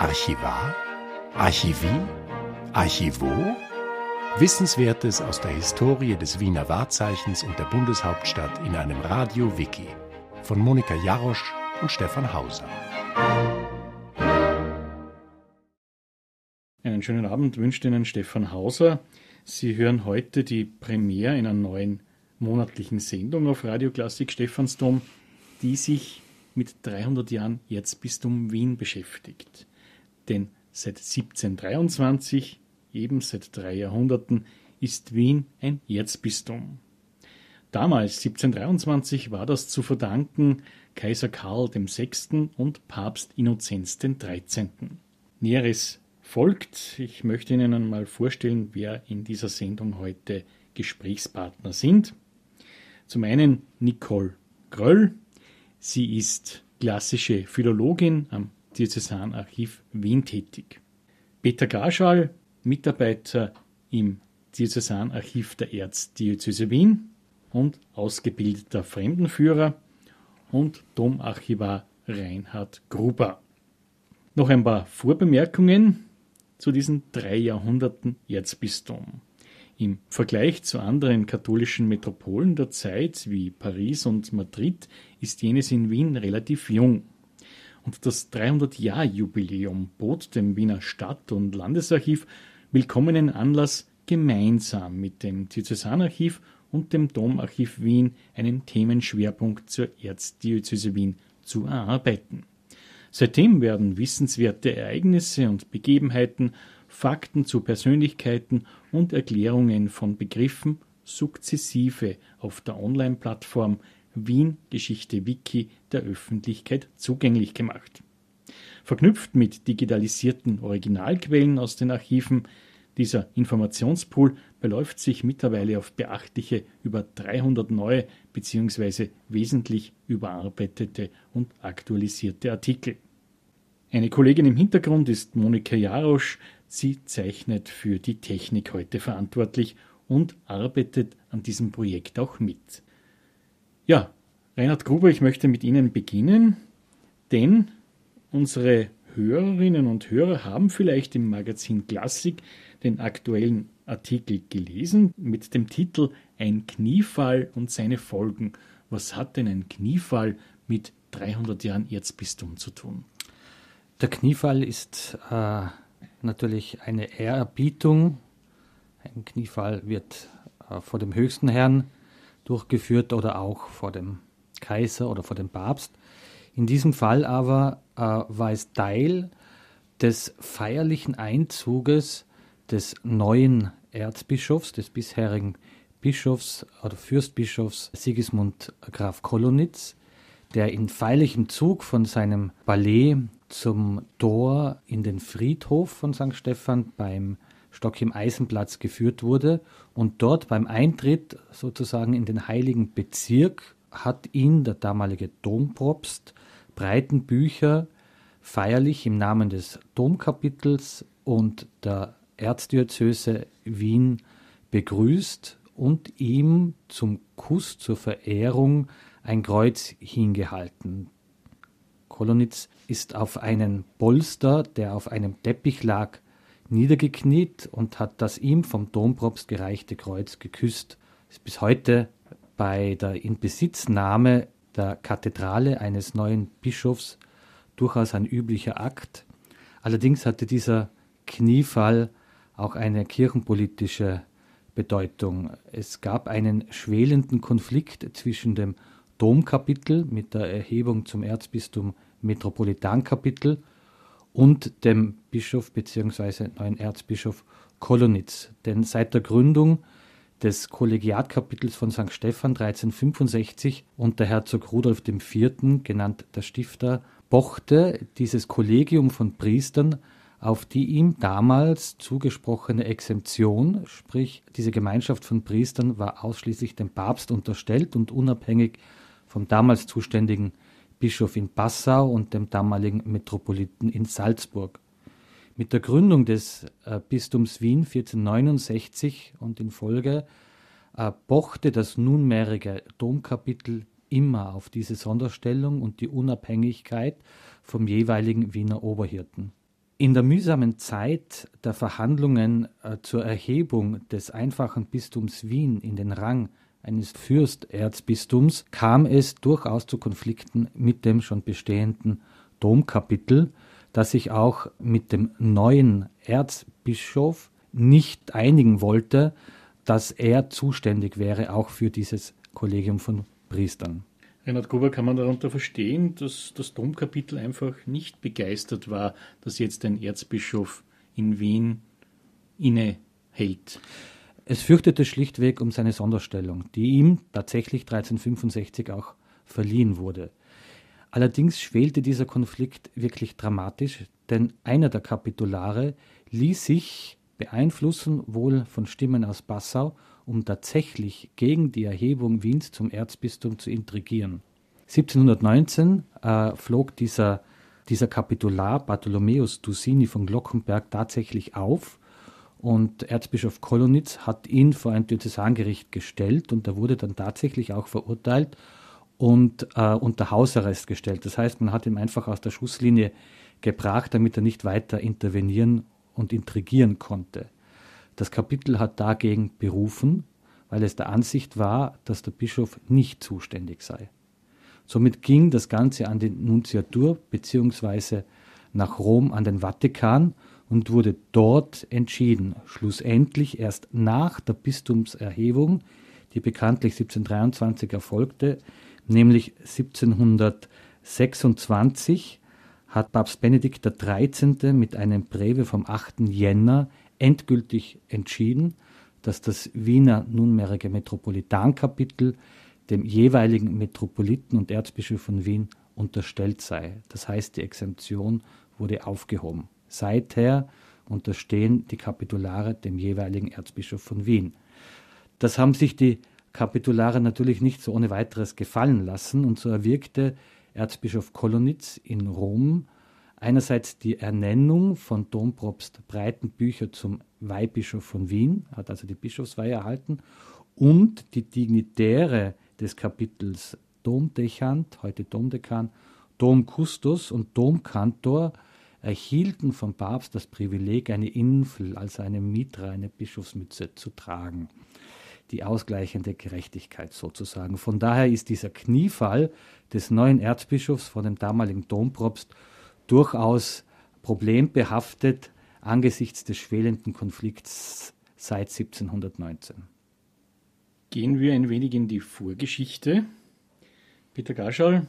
Archivar? Archivi? Archivo? Wissenswertes aus der Historie des Wiener Wahrzeichens und der Bundeshauptstadt in einem Radio-Wiki von Monika Jarosch und Stefan Hauser. Einen schönen Abend wünscht Ihnen Stefan Hauser. Sie hören heute die Premiere einer neuen monatlichen Sendung auf Radio Klassik Stephansdom, die sich mit 300 Jahren Erzbistum Wien beschäftigt. Denn seit 1723, eben seit drei Jahrhunderten, ist Wien ein Erzbistum. Damals, 1723, war das zu verdanken Kaiser Karl VI. und Papst Innozenz XIII. Näheres folgt. Ich möchte Ihnen einmal vorstellen, wer in dieser Sendung heute Gesprächspartner sind. Zum einen Nicole Gröll. Sie ist klassische Philologin am Diözesanarchiv Wien tätig. Peter Gaschal, Mitarbeiter im Diözesanarchiv der Erzdiözese Wien und ausgebildeter Fremdenführer und Domarchivar Reinhard Gruber. Noch ein paar Vorbemerkungen zu diesen drei Jahrhunderten Erzbistum. Im Vergleich zu anderen katholischen Metropolen der Zeit wie Paris und Madrid ist jenes in Wien relativ jung. Und das 300-Jahr-Jubiläum bot dem Wiener Stadt- und Landesarchiv willkommenen Anlass, gemeinsam mit dem Diözesanarchiv und dem Domarchiv Wien einen Themenschwerpunkt zur Erzdiözese Wien zu erarbeiten. Seitdem werden wissenswerte Ereignisse und Begebenheiten, Fakten zu Persönlichkeiten und Erklärungen von Begriffen sukzessive auf der Online-Plattform Wien Geschichte Wiki der Öffentlichkeit zugänglich gemacht. Verknüpft mit digitalisierten Originalquellen aus den Archiven, dieser Informationspool beläuft sich mittlerweile auf beachtliche über 300 neue bzw. wesentlich überarbeitete und aktualisierte Artikel. Eine Kollegin im Hintergrund ist Monika Jarosch. Sie zeichnet für die Technik heute verantwortlich und arbeitet an diesem Projekt auch mit. Ja, Reinhard Gruber, ich möchte mit Ihnen beginnen, denn unsere Hörerinnen und Hörer haben vielleicht im Magazin Klassik den aktuellen Artikel gelesen mit dem Titel Ein Kniefall und seine Folgen. Was hat denn ein Kniefall mit 300 Jahren Erzbistum zu tun? Der Kniefall ist äh, natürlich eine Ehrerbietung. Ein Kniefall wird äh, vor dem höchsten Herrn durchgeführt oder auch vor dem Kaiser oder vor dem Papst. In diesem Fall aber äh, war es Teil des feierlichen Einzuges des neuen Erzbischofs, des bisherigen Bischofs oder Fürstbischofs Sigismund Graf Kolonitz, der in feierlichem Zug von seinem Ballet zum Tor in den Friedhof von St. Stephan beim Stock im Eisenplatz geführt wurde und dort beim Eintritt sozusagen in den heiligen Bezirk hat ihn der damalige Dompropst Breitenbücher feierlich im Namen des Domkapitels und der Erzdiözese Wien begrüßt und ihm zum Kuss zur Verehrung ein Kreuz hingehalten. Kolonitz ist auf einen Polster, der auf einem Teppich lag, niedergekniet und hat das ihm vom Dompropst gereichte Kreuz geküsst. Ist bis heute bei der Inbesitznahme der Kathedrale eines neuen Bischofs durchaus ein üblicher Akt. Allerdings hatte dieser Kniefall auch eine kirchenpolitische Bedeutung. Es gab einen schwelenden Konflikt zwischen dem Domkapitel mit der Erhebung zum Erzbistum Metropolitankapitel und dem Bischof bzw. neuen Erzbischof Kolonitz. Denn seit der Gründung des Kollegiatkapitels von St. Stephan 1365 unter Herzog Rudolf IV., genannt der Stifter, pochte dieses Kollegium von Priestern auf die ihm damals zugesprochene Exemption, sprich diese Gemeinschaft von Priestern war ausschließlich dem Papst unterstellt und unabhängig vom damals zuständigen Bischof in Passau und dem damaligen Metropoliten in Salzburg. Mit der Gründung des äh, Bistums Wien 1469 und in Folge äh, pochte das nunmehrige Domkapitel immer auf diese Sonderstellung und die Unabhängigkeit vom jeweiligen Wiener Oberhirten. In der mühsamen Zeit der Verhandlungen äh, zur Erhebung des einfachen Bistums Wien in den Rang eines Fürsterzbistums kam es durchaus zu Konflikten mit dem schon bestehenden Domkapitel, das sich auch mit dem neuen Erzbischof nicht einigen wollte, dass er zuständig wäre auch für dieses Kollegium von Priestern. Reinhard Gruber, kann man darunter verstehen, dass das Domkapitel einfach nicht begeistert war, dass jetzt ein Erzbischof in Wien innehält? Es fürchtete schlichtweg um seine Sonderstellung, die ihm tatsächlich 1365 auch verliehen wurde. Allerdings schwelte dieser Konflikt wirklich dramatisch, denn einer der Kapitulare ließ sich beeinflussen wohl von Stimmen aus Passau, um tatsächlich gegen die Erhebung Wiens zum Erzbistum zu intrigieren. 1719 äh, flog dieser, dieser Kapitular Bartholomäus Dusini von Glockenberg tatsächlich auf und Erzbischof Kolonitz hat ihn vor ein Diözesangericht gestellt und er wurde dann tatsächlich auch verurteilt und äh, unter Hausarrest gestellt. Das heißt, man hat ihn einfach aus der Schusslinie gebracht, damit er nicht weiter intervenieren und intrigieren konnte. Das Kapitel hat dagegen berufen, weil es der Ansicht war, dass der Bischof nicht zuständig sei. Somit ging das Ganze an die Nunziatur bzw. nach Rom an den Vatikan und wurde dort entschieden, schlussendlich erst nach der Bistumserhebung, die bekanntlich 1723 erfolgte, nämlich 1726 hat Papst Benedikt XIII. mit einem Breve vom 8. Jänner endgültig entschieden, dass das Wiener nunmehrige Metropolitankapitel dem jeweiligen Metropoliten und Erzbischof von Wien unterstellt sei. Das heißt, die Exemption wurde aufgehoben. Seither unterstehen die Kapitulare dem jeweiligen Erzbischof von Wien. Das haben sich die Kapitulare natürlich nicht so ohne weiteres gefallen lassen und so erwirkte Erzbischof Kolonitz in Rom einerseits die Ernennung von Dompropst Breitenbücher zum Weihbischof von Wien, hat also die Bischofsweihe erhalten, und die Dignitäre des Kapitels Domdechant, heute Domdekan, Domkustos und Domkantor erhielten vom Papst das Privileg, eine Infel, also eine Mitra, eine Bischofsmütze zu tragen. Die ausgleichende Gerechtigkeit sozusagen. Von daher ist dieser Kniefall des neuen Erzbischofs von dem damaligen Dompropst durchaus problembehaftet angesichts des schwelenden Konflikts seit 1719. Gehen wir ein wenig in die Vorgeschichte. Peter Gaschal,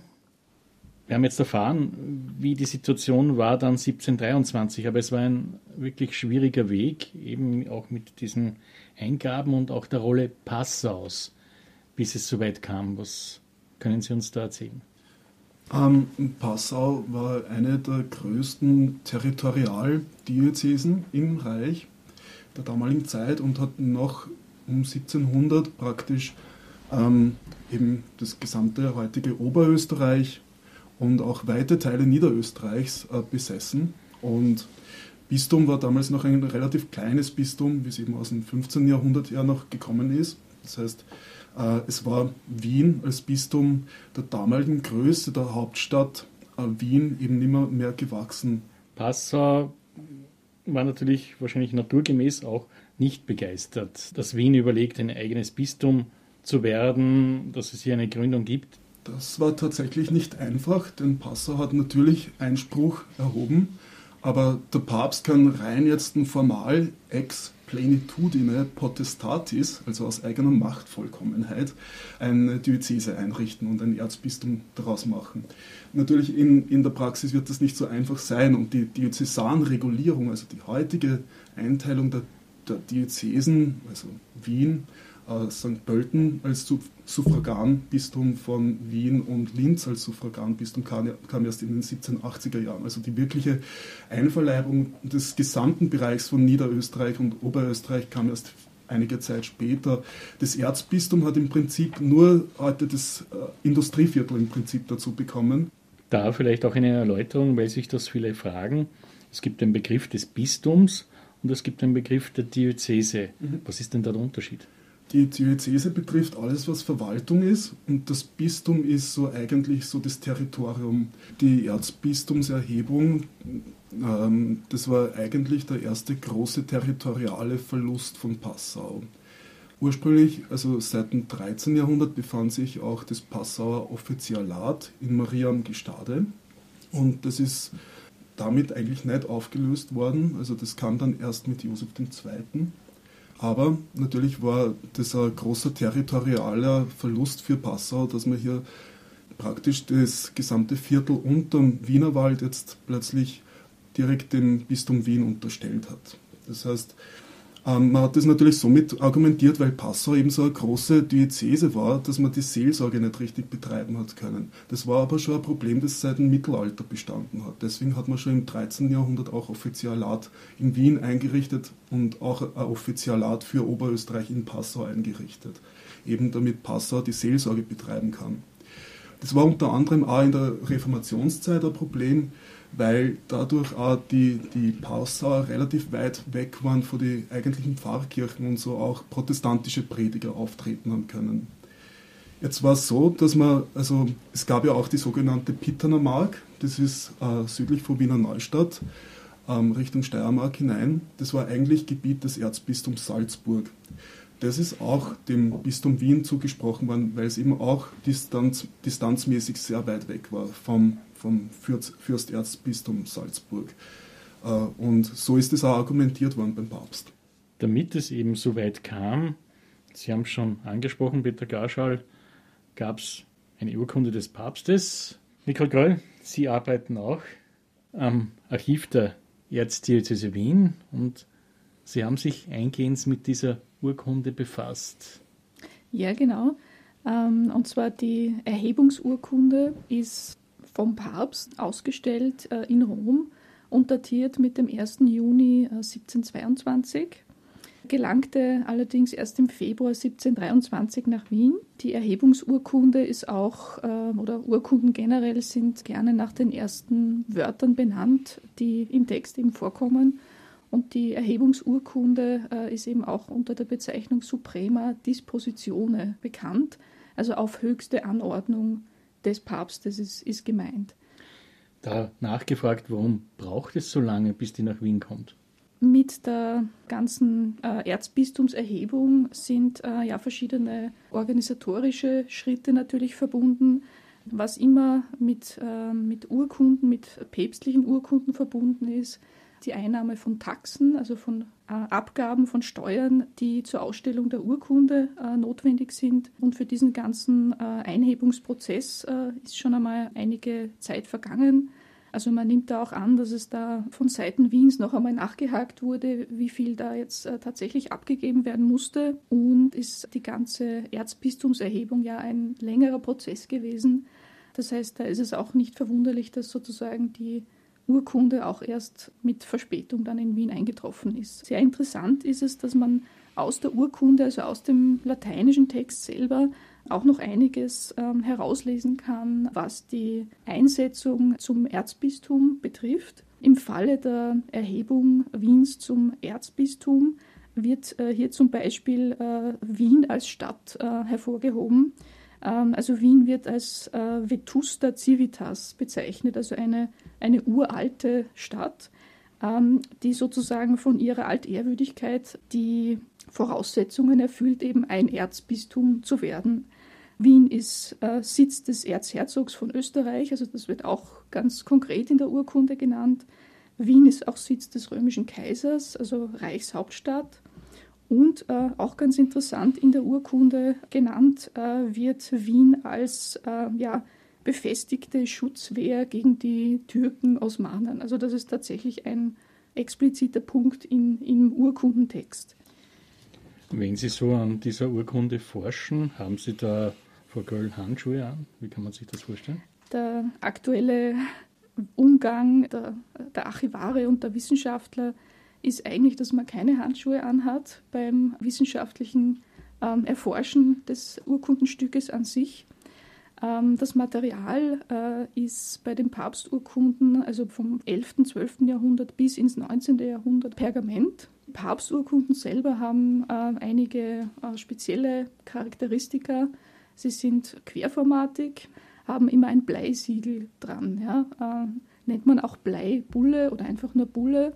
wir haben jetzt erfahren, wie die Situation war dann 1723, aber es war ein wirklich schwieriger Weg, eben auch mit diesen Eingaben und auch der Rolle Passaus, bis es soweit kam. Was können Sie uns da erzählen? Ähm, Passau war eine der größten Territorialdiözesen im Reich der damaligen Zeit und hat noch um 1700 praktisch ähm, eben das gesamte heutige Oberösterreich und auch weite Teile Niederösterreichs äh, besessen. Und Bistum war damals noch ein relativ kleines Bistum, wie es eben aus dem 15. Jahrhundert ja noch gekommen ist. Das heißt, äh, es war Wien als Bistum der damaligen Größe der Hauptstadt äh, Wien eben nimmer mehr gewachsen. Passau war natürlich wahrscheinlich naturgemäß auch nicht begeistert, dass Wien überlegt, ein eigenes Bistum zu werden, dass es hier eine Gründung gibt. Das war tatsächlich nicht einfach, denn Passau hat natürlich Einspruch erhoben, aber der Papst kann rein jetzt formal ex plenitudine potestatis, also aus eigener Machtvollkommenheit, eine Diözese einrichten und ein Erzbistum daraus machen. Natürlich in, in der Praxis wird das nicht so einfach sein und die Diözesanregulierung, also die heutige Einteilung der, der Diözesen, also Wien, St. Pölten als Suffraganbistum von Wien und Linz als Suffraganbistum kam, kam erst in den 1780er Jahren. Also die wirkliche Einverleibung des gesamten Bereichs von Niederösterreich und Oberösterreich kam erst einige Zeit später. Das Erzbistum hat im Prinzip nur heute das äh, Industrieviertel im Prinzip dazu bekommen. Da vielleicht auch eine Erläuterung, weil sich das viele fragen. Es gibt den Begriff des Bistums und es gibt den Begriff der Diözese. Mhm. Was ist denn da der Unterschied? Die Diözese betrifft alles, was Verwaltung ist und das Bistum ist so eigentlich so das Territorium. Die Erzbistumserhebung, ähm, das war eigentlich der erste große territoriale Verlust von Passau. Ursprünglich, also seit dem 13. Jahrhundert, befand sich auch das Passauer Offizialat in Maria am Gestade und das ist damit eigentlich nicht aufgelöst worden. Also das kam dann erst mit Josef II. Aber natürlich war das ein großer territorialer Verlust für Passau, dass man hier praktisch das gesamte Viertel unterm Wienerwald jetzt plötzlich direkt dem Bistum Wien unterstellt hat. Das heißt, ähm, man hat das natürlich somit argumentiert, weil Passau eben so eine große Diözese war, dass man die Seelsorge nicht richtig betreiben hat können. Das war aber schon ein Problem, das seit dem Mittelalter bestanden hat. Deswegen hat man schon im 13. Jahrhundert auch Offizialat in Wien eingerichtet und auch ein Offizialat für Oberösterreich in Passau eingerichtet. Eben damit Passau die Seelsorge betreiben kann. Das war unter anderem auch in der Reformationszeit ein Problem, weil dadurch auch die, die Passauer relativ weit weg waren von den eigentlichen Pfarrkirchen und so auch protestantische Prediger auftreten haben können. Jetzt war es so, dass man, also es gab ja auch die sogenannte Pitterner Mark, das ist äh, südlich von Wiener Neustadt, ähm, Richtung Steiermark hinein. Das war eigentlich Gebiet des Erzbistums Salzburg. Das ist auch dem Bistum Wien zugesprochen worden, weil es eben auch distanz, distanzmäßig sehr weit weg war vom vom Fürsterzbistum Salzburg. Äh, und so ist es auch argumentiert worden beim Papst. Damit es eben so weit kam, Sie haben schon angesprochen, Peter Garschall, gab es eine Urkunde des Papstes. Nicole Groll, Sie arbeiten auch am Archiv der Erzdiözese Wien und Sie haben sich eingehend mit dieser Urkunde befasst. Ja, genau. Ähm, und zwar die Erhebungsurkunde ist vom Papst ausgestellt äh, in Rom und datiert mit dem 1. Juni 1722 äh, gelangte allerdings erst im Februar 1723 nach Wien. Die Erhebungsurkunde ist auch, äh, oder Urkunden generell sind gerne nach den ersten Wörtern benannt, die im Text eben vorkommen. Und die Erhebungsurkunde äh, ist eben auch unter der Bezeichnung Suprema Dispositione bekannt, also auf höchste Anordnung des Papstes ist, ist gemeint. Da nachgefragt, warum braucht es so lange, bis die nach Wien kommt? Mit der ganzen äh, Erzbistumserhebung sind äh, ja verschiedene organisatorische Schritte natürlich verbunden. Was immer mit, äh, mit Urkunden, mit päpstlichen Urkunden verbunden ist, die Einnahme von Taxen, also von äh, Abgaben von Steuern, die zur Ausstellung der Urkunde äh, notwendig sind. Und für diesen ganzen äh, Einhebungsprozess äh, ist schon einmal einige Zeit vergangen. Also man nimmt da auch an, dass es da von Seiten Wiens noch einmal nachgehakt wurde, wie viel da jetzt äh, tatsächlich abgegeben werden musste. Und ist die ganze Erzbistumserhebung ja ein längerer Prozess gewesen. Das heißt, da ist es auch nicht verwunderlich, dass sozusagen die Urkunde auch erst mit Verspätung dann in Wien eingetroffen ist. Sehr interessant ist es, dass man aus der Urkunde, also aus dem lateinischen Text selber, auch noch einiges ähm, herauslesen kann, was die Einsetzung zum Erzbistum betrifft. Im Falle der Erhebung Wiens zum Erzbistum wird äh, hier zum Beispiel äh, Wien als Stadt äh, hervorgehoben. Ähm, also Wien wird als äh, Vetusta Civitas bezeichnet, also eine, eine uralte Stadt, ähm, die sozusagen von ihrer Altehrwürdigkeit die Voraussetzungen erfüllt, eben ein Erzbistum zu werden. Wien ist äh, Sitz des Erzherzogs von Österreich, also das wird auch ganz konkret in der Urkunde genannt. Wien ist auch Sitz des römischen Kaisers, also Reichshauptstadt. Und äh, auch ganz interessant in der Urkunde genannt äh, wird Wien als äh, ja, befestigte Schutzwehr gegen die Türken Osmanen. Also das ist tatsächlich ein expliziter Punkt in, im Urkundentext. Wenn Sie so an dieser Urkunde forschen, haben Sie da Frau Göll Handschuhe an? Wie kann man sich das vorstellen? Der aktuelle Umgang der, der Archivare und der Wissenschaftler ist eigentlich, dass man keine Handschuhe anhat beim wissenschaftlichen ähm, Erforschen des Urkundenstückes an sich. Ähm, das Material äh, ist bei den Papsturkunden, also vom 11., 12. Jahrhundert bis ins 19. Jahrhundert, Pergament. Papsturkunden selber haben äh, einige äh, spezielle Charakteristika. Sie sind querformatig, haben immer ein Bleisiegel dran. Ja? Nennt man auch Bleibulle oder einfach nur Bulle,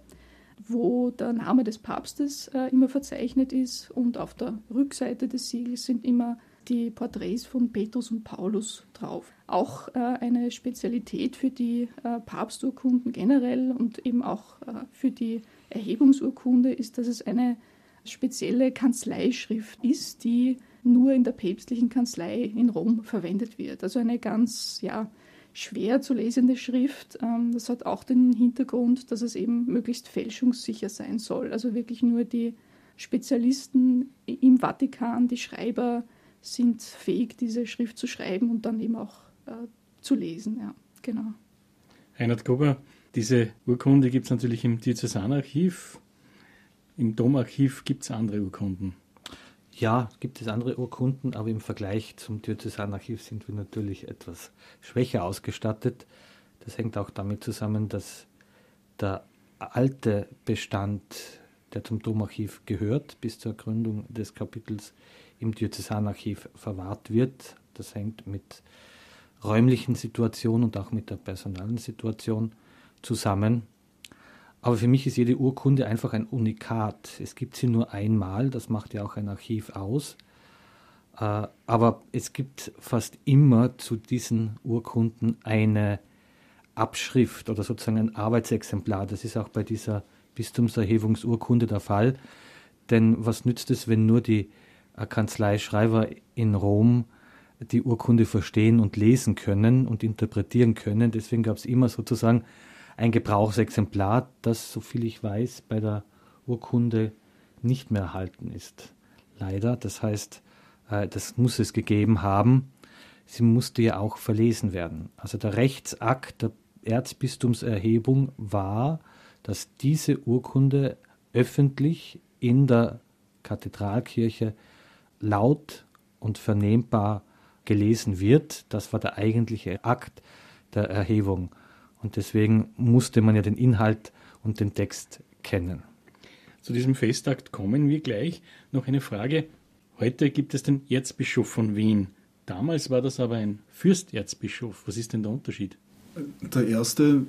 wo der Name des Papstes immer verzeichnet ist und auf der Rückseite des Siegels sind immer die Porträts von Petrus und Paulus drauf. Auch äh, eine Spezialität für die äh, Papsturkunden generell und eben auch äh, für die Erhebungsurkunde ist, dass es eine spezielle Kanzleischrift ist, die nur in der päpstlichen Kanzlei in Rom verwendet wird. Also eine ganz ja, schwer zu lesende Schrift. Ähm, das hat auch den Hintergrund, dass es eben möglichst fälschungssicher sein soll. Also wirklich nur die Spezialisten im Vatikan, die Schreiber, sind fähig, diese Schrift zu schreiben und dann eben auch äh, zu lesen. Ja, genau. Reinhard Gruber, diese Urkunde gibt es natürlich im Diözesanarchiv. Im Domarchiv gibt es andere Urkunden. Ja, gibt es andere Urkunden, aber im Vergleich zum Diözesanarchiv sind wir natürlich etwas schwächer ausgestattet. Das hängt auch damit zusammen, dass der alte Bestand, der zum Domarchiv gehört, bis zur Gründung des Kapitels im Diözesanarchiv verwahrt wird. Das hängt mit räumlichen Situationen und auch mit der personalen Situation zusammen. Aber für mich ist jede Urkunde einfach ein Unikat. Es gibt sie nur einmal, das macht ja auch ein Archiv aus. Äh, aber es gibt fast immer zu diesen Urkunden eine Abschrift oder sozusagen ein Arbeitsexemplar. Das ist auch bei dieser Bistumserhebungsurkunde der Fall. Denn was nützt es, wenn nur die Kanzleischreiber in Rom die Urkunde verstehen und lesen können und interpretieren können. Deswegen gab es immer sozusagen ein Gebrauchsexemplar, das, soviel ich weiß, bei der Urkunde nicht mehr erhalten ist. Leider. Das heißt, äh, das muss es gegeben haben. Sie musste ja auch verlesen werden. Also der Rechtsakt der Erzbistumserhebung war, dass diese Urkunde öffentlich in der Kathedralkirche laut und vernehmbar gelesen wird. Das war der eigentliche Akt der Erhebung. Und deswegen musste man ja den Inhalt und den Text kennen. Zu diesem Festakt kommen wir gleich. Noch eine Frage. Heute gibt es den Erzbischof von Wien. Damals war das aber ein Fürsterzbischof. Was ist denn der Unterschied? Der erste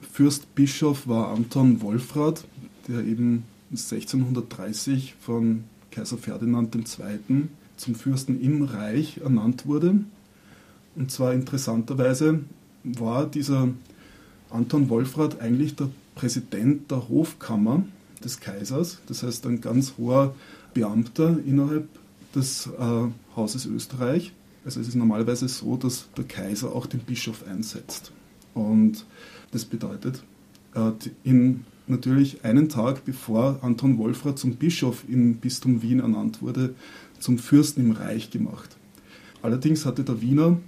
Fürstbischof war Anton Wolfrat, der eben 1630 von Kaiser Ferdinand II. zum Fürsten im Reich ernannt wurde. Und zwar interessanterweise war dieser Anton Wolfrat eigentlich der Präsident der Hofkammer des Kaisers, das heißt ein ganz hoher Beamter innerhalb des äh, Hauses Österreich. Also es ist normalerweise so, dass der Kaiser auch den Bischof einsetzt. Und das bedeutet, äh, in natürlich einen Tag bevor Anton Wolfrat zum Bischof im Bistum Wien ernannt wurde, zum Fürsten im Reich gemacht. Allerdings hatte der Wiener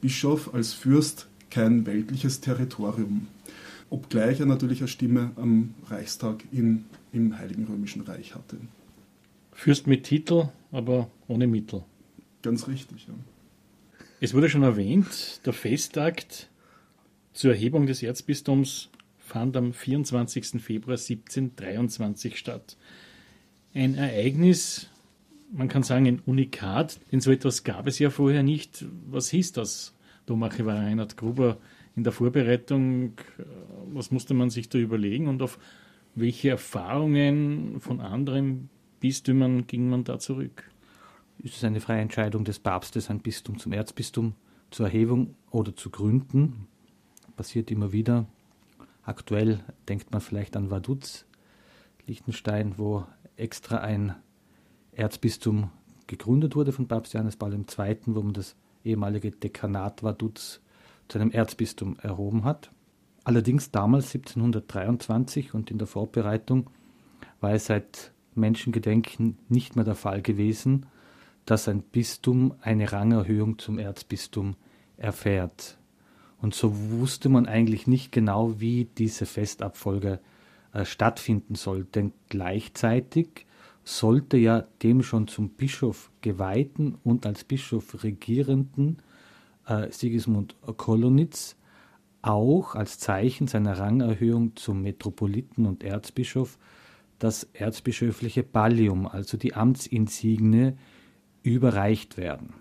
Bischof als Fürst kein weltliches Territorium, obgleich er natürlich eine Stimme am Reichstag in, im Heiligen Römischen Reich hatte. Fürst mit Titel, aber ohne Mittel. Ganz richtig, ja. Es wurde schon erwähnt, der Festakt zur Erhebung des Erzbistums fand am 24. Februar 1723 statt. Ein Ereignis, man kann sagen ein Unikat, denn so etwas gab es ja vorher nicht. Was hieß das? Domache war Reinhard Gruber in der Vorbereitung. Was musste man sich da überlegen und auf welche Erfahrungen von anderen Bistümern ging man da zurück? Ist es eine freie Entscheidung des Papstes, ein Bistum zum Erzbistum zur Erhebung oder zu gründen? Passiert immer wieder. Aktuell denkt man vielleicht an Vaduz, Liechtenstein, wo extra ein Erzbistum gegründet wurde von Papst Johannes Paul II., wo man das ehemalige Dekanat Vaduz zu einem Erzbistum erhoben hat. Allerdings damals 1723 und in der Vorbereitung war es seit Menschengedenken nicht mehr der Fall gewesen, dass ein Bistum eine Rangerhöhung zum Erzbistum erfährt. Und so wusste man eigentlich nicht genau, wie diese Festabfolge äh, stattfinden soll. Denn gleichzeitig sollte ja dem schon zum Bischof geweihten und als Bischof regierenden äh, Sigismund Kolonitz auch als Zeichen seiner Rangerhöhung zum Metropoliten und Erzbischof das erzbischöfliche Pallium, also die Amtsinsigne, überreicht werden.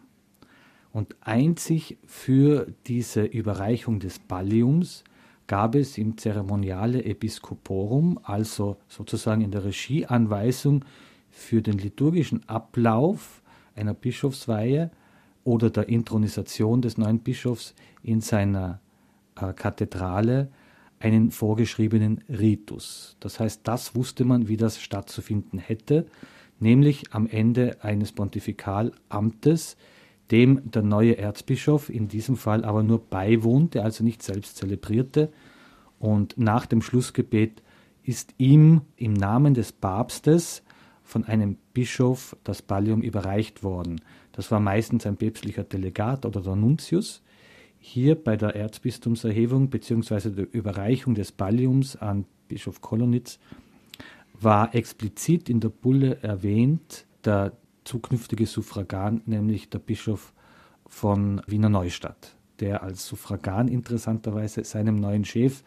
Und einzig für diese Überreichung des Palliums gab es im Zeremoniale Episcoporum, also sozusagen in der Regieanweisung für den liturgischen Ablauf einer Bischofsweihe oder der Intronisation des neuen Bischofs in seiner äh, Kathedrale einen vorgeschriebenen Ritus. Das heißt, das wusste man, wie das stattzufinden hätte, nämlich am Ende eines Pontifikalamtes, dem der neue Erzbischof in diesem Fall aber nur beiwohnte, also nicht selbst zelebrierte. Und nach dem Schlussgebet ist ihm im Namen des Papstes von einem Bischof das Pallium überreicht worden. Das war meistens ein päpstlicher Delegat oder der Nuntius hier bei der Erzbistumserhebung bzw. der Überreichung des Palliums an Bischof Kolonitz war explizit in der Bulle erwähnt der zukünftige Suffragan, nämlich der Bischof von Wiener Neustadt, der als Suffragan interessanterweise seinem neuen Chef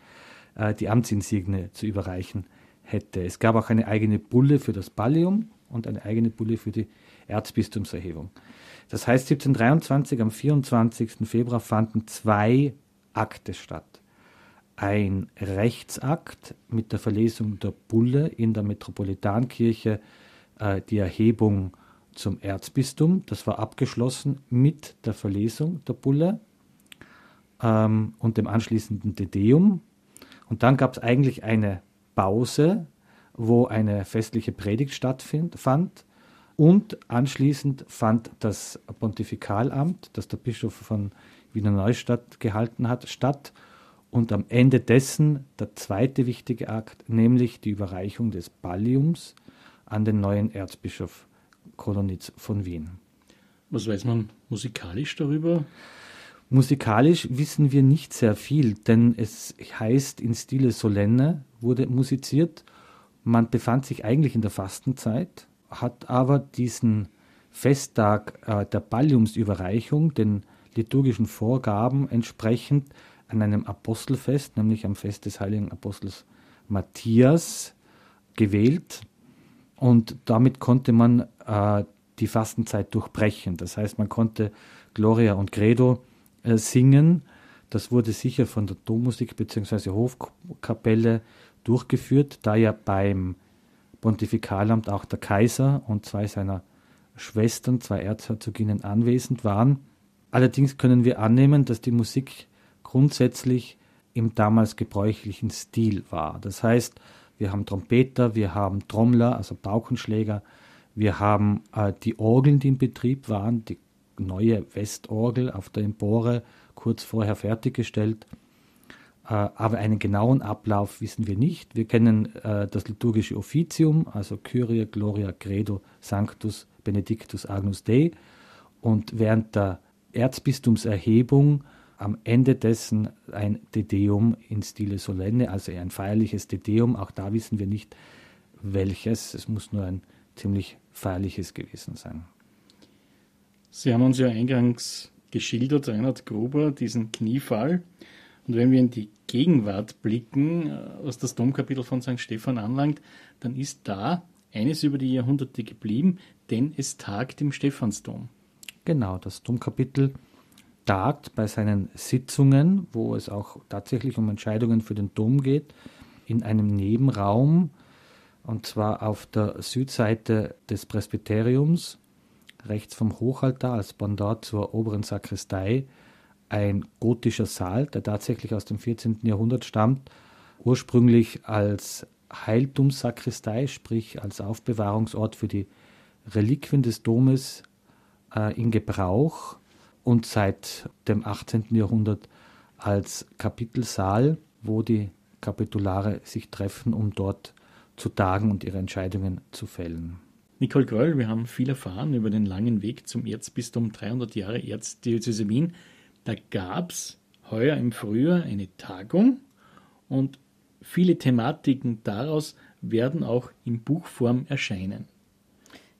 äh, die Amtsinsigne zu überreichen hätte. Es gab auch eine eigene Bulle für das Pallium und eine eigene Bulle für die Erzbistumserhebung. Das heißt, 1723 am 24. Februar fanden zwei Akte statt. Ein Rechtsakt mit der Verlesung der Bulle in der Metropolitankirche, äh, die Erhebung zum Erzbistum. Das war abgeschlossen mit der Verlesung der Bulle ähm, und dem anschließenden Dedeum. Und dann gab es eigentlich eine Pause, wo eine festliche Predigt stattfand und anschließend fand das Pontifikalamt, das der Bischof von Wiener Neustadt gehalten hat, statt. Und am Ende dessen der zweite wichtige Akt, nämlich die Überreichung des Palliums an den neuen Erzbischof Kolonitz von Wien. Was weiß man musikalisch darüber? Musikalisch wissen wir nicht sehr viel, denn es heißt in Stile Solenne wurde musiziert. Man befand sich eigentlich in der Fastenzeit hat aber diesen Festtag äh, der Palliumsüberreichung den liturgischen Vorgaben entsprechend an einem Apostelfest, nämlich am Fest des heiligen Apostels Matthias, gewählt. Und damit konnte man äh, die Fastenzeit durchbrechen. Das heißt, man konnte Gloria und Credo äh, singen. Das wurde sicher von der Dommusik bzw. Hofkapelle durchgeführt, da ja beim Pontifikalamt auch der Kaiser und zwei seiner Schwestern, zwei Erzherzoginnen, anwesend waren. Allerdings können wir annehmen, dass die Musik grundsätzlich im damals gebräuchlichen Stil war. Das heißt, wir haben Trompeter, wir haben Trommler, also Paukenschläger, wir haben äh, die Orgeln, die in Betrieb waren, die neue Westorgel auf der Empore kurz vorher fertiggestellt. Äh, aber einen genauen Ablauf wissen wir nicht. Wir kennen äh, das liturgische Offizium, also Kyrie, Gloria, Credo, Sanctus, Benedictus, Agnus Dei. Und während der Erzbistumserhebung am Ende dessen ein Dedeum in Stile Solenne, also ein feierliches Dedeum. Auch da wissen wir nicht welches. Es muss nur ein ziemlich feierliches gewesen sein. Sie haben uns ja eingangs geschildert, Reinhard Gruber, diesen Kniefall. Und wenn wir in die Gegenwart blicken, äh, was das Domkapitel von St. Stephan anlangt, dann ist da eines über die Jahrhunderte geblieben, denn es tagt im Stephansdom. Genau, das Domkapitel tagt bei seinen Sitzungen, wo es auch tatsächlich um Entscheidungen für den Dom geht, in einem Nebenraum, und zwar auf der Südseite des Presbyteriums, rechts vom Hochaltar als Pendant zur oberen Sakristei, ein gotischer Saal, der tatsächlich aus dem 14. Jahrhundert stammt, ursprünglich als Heiltumssakristei, sprich als Aufbewahrungsort für die Reliquien des Domes äh, in Gebrauch und seit dem 18. Jahrhundert als Kapitelsaal, wo die Kapitulare sich treffen, um dort zu tagen und ihre Entscheidungen zu fällen. Nicole Gröll, wir haben viel erfahren über den langen Weg zum Erzbistum 300 Jahre Erzdiözese Wien. Da gab es heuer im Frühjahr eine Tagung und viele Thematiken daraus werden auch in Buchform erscheinen.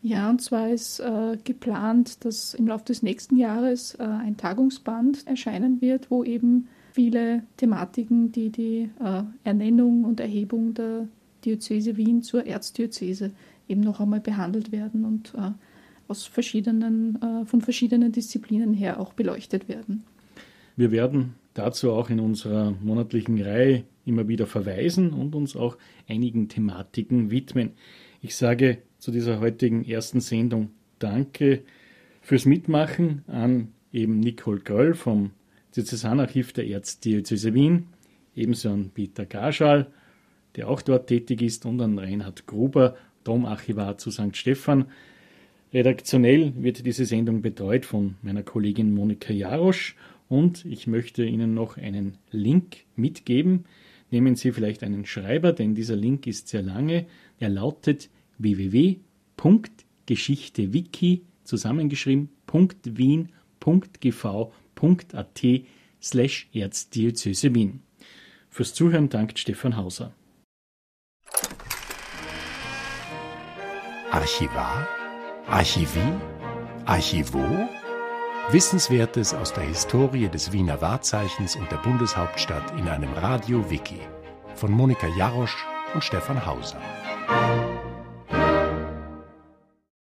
Ja, und zwar ist äh, geplant, dass im Laufe des nächsten Jahres äh, ein Tagungsband erscheinen wird, wo eben viele Thematiken, die die äh, Ernennung und Erhebung der Diözese Wien zur Erzdiözese eben noch einmal behandelt werden und äh, aus verschiedenen, äh, von verschiedenen Disziplinen her auch beleuchtet werden. Wir werden dazu auch in unserer monatlichen Reihe immer wieder verweisen und uns auch einigen Thematiken widmen. Ich sage zu dieser heutigen ersten Sendung Danke fürs Mitmachen an eben Nicole Gröll vom Diözesanarchiv der Erzdiözese Wien, ebenso an Peter Gaschal, der auch dort tätig ist, und an Reinhard Gruber, Domarchivar zu St. Stephan. Redaktionell wird diese Sendung betreut von meiner Kollegin Monika Jarosch und ich möchte Ihnen noch einen Link mitgeben. Nehmen Sie vielleicht einen Schreiber, denn dieser Link ist sehr lange. Er lautet www.geschichtewiki zusammengeschrieben.wien.gv.at slash Erzdiözese Wien. Fürs Zuhören dankt Stefan Hauser. Archivar? Archivie? Archivo? Wissenswertes aus der Historie des Wiener Wahrzeichens und der Bundeshauptstadt in einem Radio-Wiki von Monika Jarosch und Stefan Hauser.